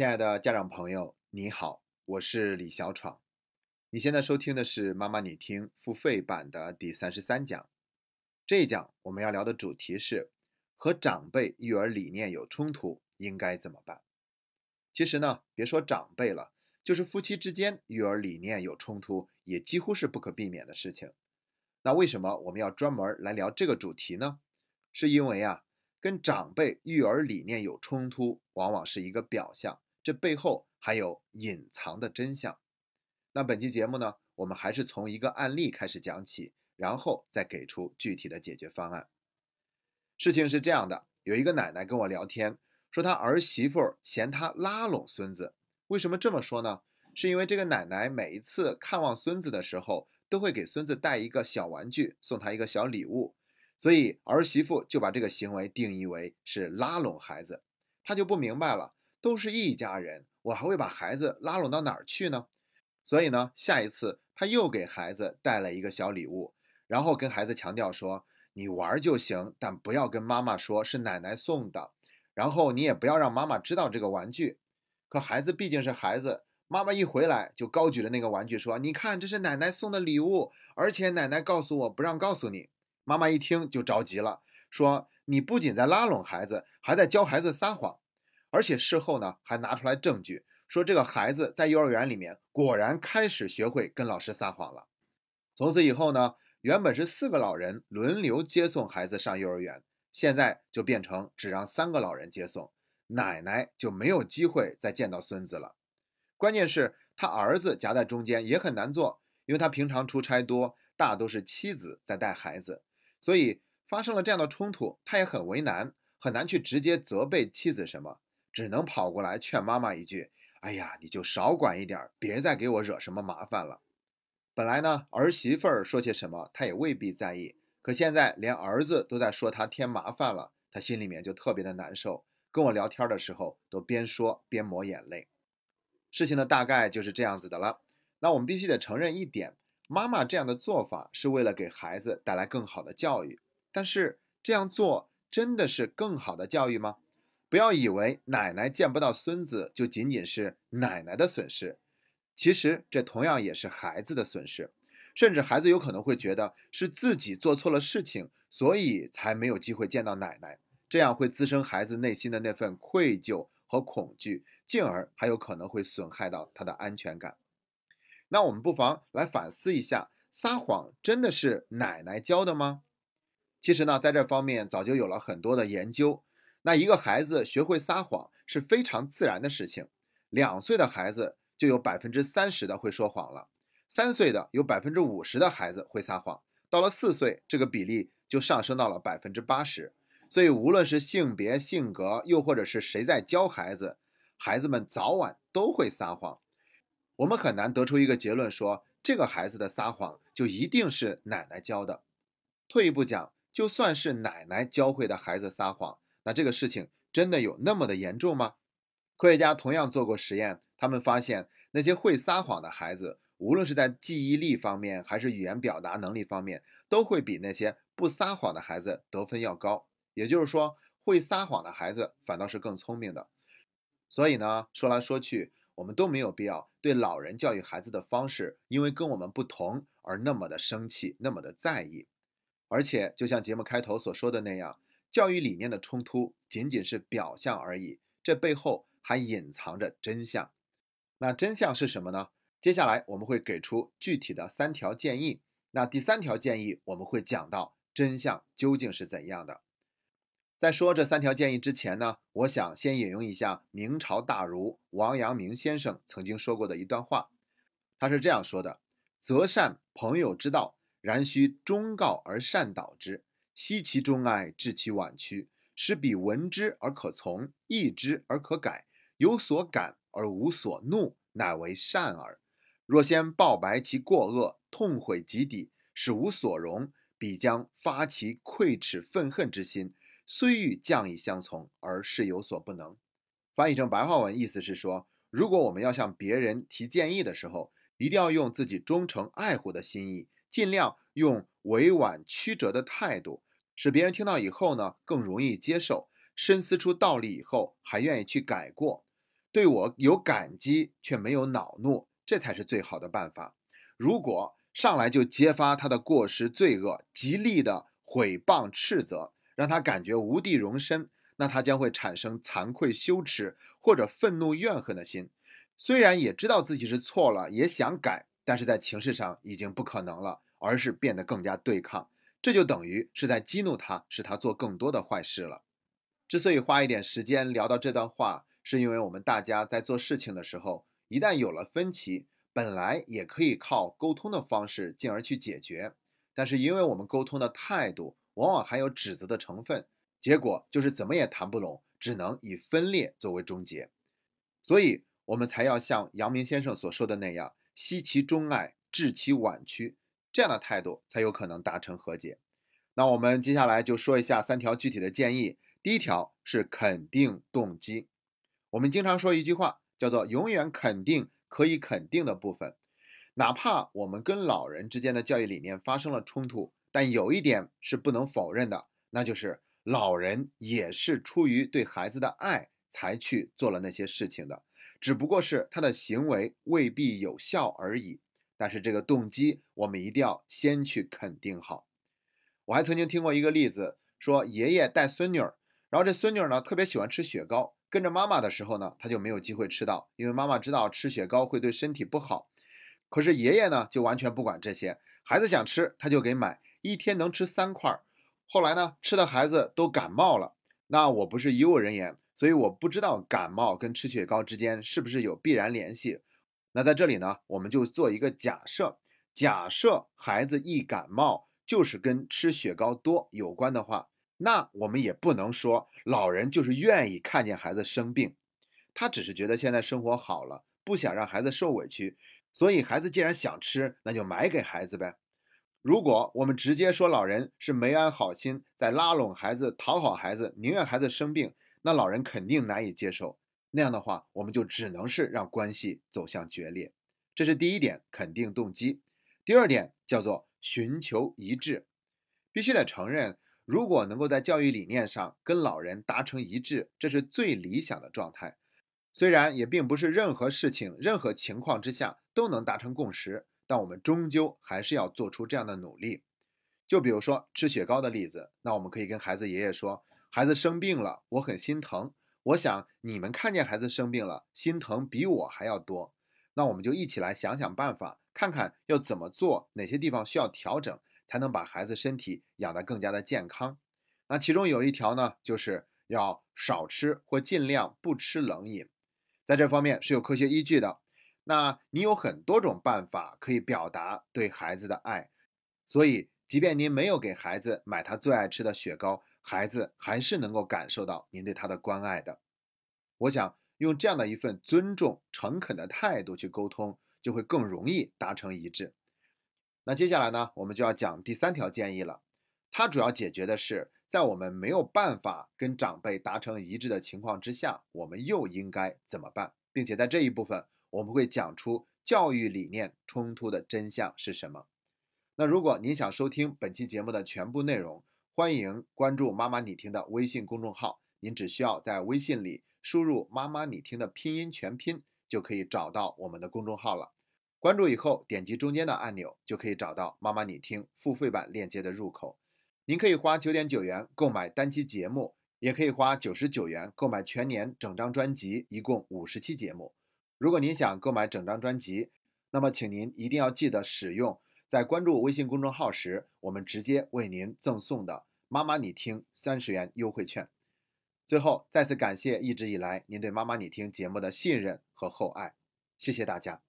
亲爱的家长朋友，你好，我是李小闯。你现在收听的是妈妈你听付费版的第三十三讲。这一讲我们要聊的主题是和长辈育儿理念有冲突，应该怎么办？其实呢，别说长辈了，就是夫妻之间育儿理念有冲突，也几乎是不可避免的事情。那为什么我们要专门来聊这个主题呢？是因为啊。跟长辈育儿理念有冲突，往往是一个表象，这背后还有隐藏的真相。那本期节目呢，我们还是从一个案例开始讲起，然后再给出具体的解决方案。事情是这样的，有一个奶奶跟我聊天，说她儿媳妇嫌她拉拢孙子。为什么这么说呢？是因为这个奶奶每一次看望孙子的时候，都会给孙子带一个小玩具，送他一个小礼物。所以儿媳妇就把这个行为定义为是拉拢孩子，她就不明白了，都是一家人，我还会把孩子拉拢到哪儿去呢？所以呢，下一次他又给孩子带了一个小礼物，然后跟孩子强调说：“你玩就行，但不要跟妈妈说是奶奶送的，然后你也不要让妈妈知道这个玩具。”可孩子毕竟是孩子，妈妈一回来就高举着那个玩具说：“你看，这是奶奶送的礼物，而且奶奶告诉我不让告诉你。”妈妈一听就着急了，说：“你不仅在拉拢孩子，还在教孩子撒谎，而且事后呢还拿出来证据，说这个孩子在幼儿园里面果然开始学会跟老师撒谎了。从此以后呢，原本是四个老人轮流接送孩子上幼儿园，现在就变成只让三个老人接送，奶奶就没有机会再见到孙子了。关键是，他儿子夹在中间也很难做，因为他平常出差多，大都是妻子在带孩子。”所以发生了这样的冲突，他也很为难，很难去直接责备妻子什么，只能跑过来劝妈妈一句：“哎呀，你就少管一点，别再给我惹什么麻烦了。”本来呢，儿媳妇儿说些什么，她也未必在意，可现在连儿子都在说她添麻烦了，她心里面就特别的难受。跟我聊天的时候，都边说边抹眼泪。事情的大概就是这样子的了。那我们必须得承认一点。妈妈这样的做法是为了给孩子带来更好的教育，但是这样做真的是更好的教育吗？不要以为奶奶见不到孙子就仅仅是奶奶的损失，其实这同样也是孩子的损失，甚至孩子有可能会觉得是自己做错了事情，所以才没有机会见到奶奶，这样会滋生孩子内心的那份愧疚和恐惧，进而还有可能会损害到他的安全感。那我们不妨来反思一下，撒谎真的是奶奶教的吗？其实呢，在这方面早就有了很多的研究。那一个孩子学会撒谎是非常自然的事情，两岁的孩子就有百分之三十的会说谎了，三岁的有百分之五十的孩子会撒谎，到了四岁，这个比例就上升到了百分之八十。所以，无论是性别、性格，又或者是谁在教孩子，孩子们早晚都会撒谎。我们很难得出一个结论，说这个孩子的撒谎就一定是奶奶教的。退一步讲，就算是奶奶教会的孩子撒谎，那这个事情真的有那么的严重吗？科学家同样做过实验，他们发现那些会撒谎的孩子，无论是在记忆力方面还是语言表达能力方面，都会比那些不撒谎的孩子得分要高。也就是说，会撒谎的孩子反倒是更聪明的。所以呢，说来说去。我们都没有必要对老人教育孩子的方式，因为跟我们不同而那么的生气，那么的在意。而且，就像节目开头所说的那样，教育理念的冲突仅仅是表象而已，这背后还隐藏着真相。那真相是什么呢？接下来我们会给出具体的三条建议。那第三条建议，我们会讲到真相究竟是怎样的。在说这三条建议之前呢，我想先引用一下明朝大儒王阳明先生曾经说过的一段话。他是这样说的：“择善朋友之道，然须忠告而善导之，悉其中爱，致其婉曲，使彼闻之而可从，义之而可改，有所感而无所怒，乃为善耳。若先报白其过恶，痛悔及底，使无所容，必将发其愧耻愤恨之心。”虽欲降以相从，而是有所不能。翻译成白话文，意思是说，如果我们要向别人提建议的时候，一定要用自己忠诚爱护的心意，尽量用委婉曲折的态度，使别人听到以后呢，更容易接受，深思出道理以后，还愿意去改过。对我有感激却没有恼怒，这才是最好的办法。如果上来就揭发他的过失罪恶，极力的毁谤斥责，让他感觉无地容身，那他将会产生惭愧羞耻或者愤怒怨恨的心。虽然也知道自己是错了，也想改，但是在情势上已经不可能了，而是变得更加对抗。这就等于是在激怒他，使他做更多的坏事了。之所以花一点时间聊到这段话，是因为我们大家在做事情的时候，一旦有了分歧，本来也可以靠沟通的方式进而去解决，但是因为我们沟通的态度往往含有指责的成分，结果就是怎么也谈不拢，只能以分裂作为终结。所以，我们才要像阳明先生所说的那样，惜其中爱，治其晚曲。这样的态度才有可能达成和解。那我们接下来就说一下三条具体的建议。第一条是肯定动机。我们经常说一句话，叫做“永远肯定可以肯定的部分”。哪怕我们跟老人之间的教育理念发生了冲突，但有一点是不能否认的，那就是老人也是出于对孩子的爱才去做了那些事情的，只不过是他的行为未必有效而已。但是这个动机，我们一定要先去肯定好。我还曾经听过一个例子，说爷爷带孙女儿，然后这孙女儿呢特别喜欢吃雪糕，跟着妈妈的时候呢，她就没有机会吃到，因为妈妈知道吃雪糕会对身体不好。可是爷爷呢就完全不管这些，孩子想吃他就给买，一天能吃三块。后来呢吃的孩子都感冒了。那我不是医务人员，所以我不知道感冒跟吃雪糕之间是不是有必然联系。那在这里呢，我们就做一个假设，假设孩子一感冒就是跟吃雪糕多有关的话，那我们也不能说老人就是愿意看见孩子生病，他只是觉得现在生活好了，不想让孩子受委屈，所以孩子既然想吃，那就买给孩子呗。如果我们直接说老人是没安好心，在拉拢孩子、讨好孩子，宁愿孩子生病，那老人肯定难以接受。那样的话，我们就只能是让关系走向决裂。这是第一点，肯定动机。第二点叫做寻求一致，必须得承认，如果能够在教育理念上跟老人达成一致，这是最理想的状态。虽然也并不是任何事情、任何情况之下都能达成共识，但我们终究还是要做出这样的努力。就比如说吃雪糕的例子，那我们可以跟孩子爷爷说：“孩子生病了，我很心疼。”我想你们看见孩子生病了，心疼比我还要多，那我们就一起来想想办法，看看要怎么做，哪些地方需要调整，才能把孩子身体养得更加的健康。那其中有一条呢，就是要少吃或尽量不吃冷饮，在这方面是有科学依据的。那你有很多种办法可以表达对孩子的爱，所以即便您没有给孩子买他最爱吃的雪糕。孩子还是能够感受到您对他的关爱的。我想用这样的一份尊重、诚恳的态度去沟通，就会更容易达成一致。那接下来呢，我们就要讲第三条建议了。它主要解决的是，在我们没有办法跟长辈达成一致的情况之下，我们又应该怎么办？并且在这一部分，我们会讲出教育理念冲突的真相是什么。那如果您想收听本期节目的全部内容，欢迎关注“妈妈你听”的微信公众号，您只需要在微信里输入“妈妈你听”的拼音全拼，就可以找到我们的公众号了。关注以后，点击中间的按钮，就可以找到“妈妈你听”付费版链接的入口。您可以花九点九元购买单期节目，也可以花九十九元购买全年整张专辑，一共五十期节目。如果您想购买整张专辑，那么请您一定要记得使用在关注微信公众号时，我们直接为您赠送的。妈妈，你听三十元优惠券。最后，再次感谢一直以来您对妈妈你听节目的信任和厚爱，谢谢大家。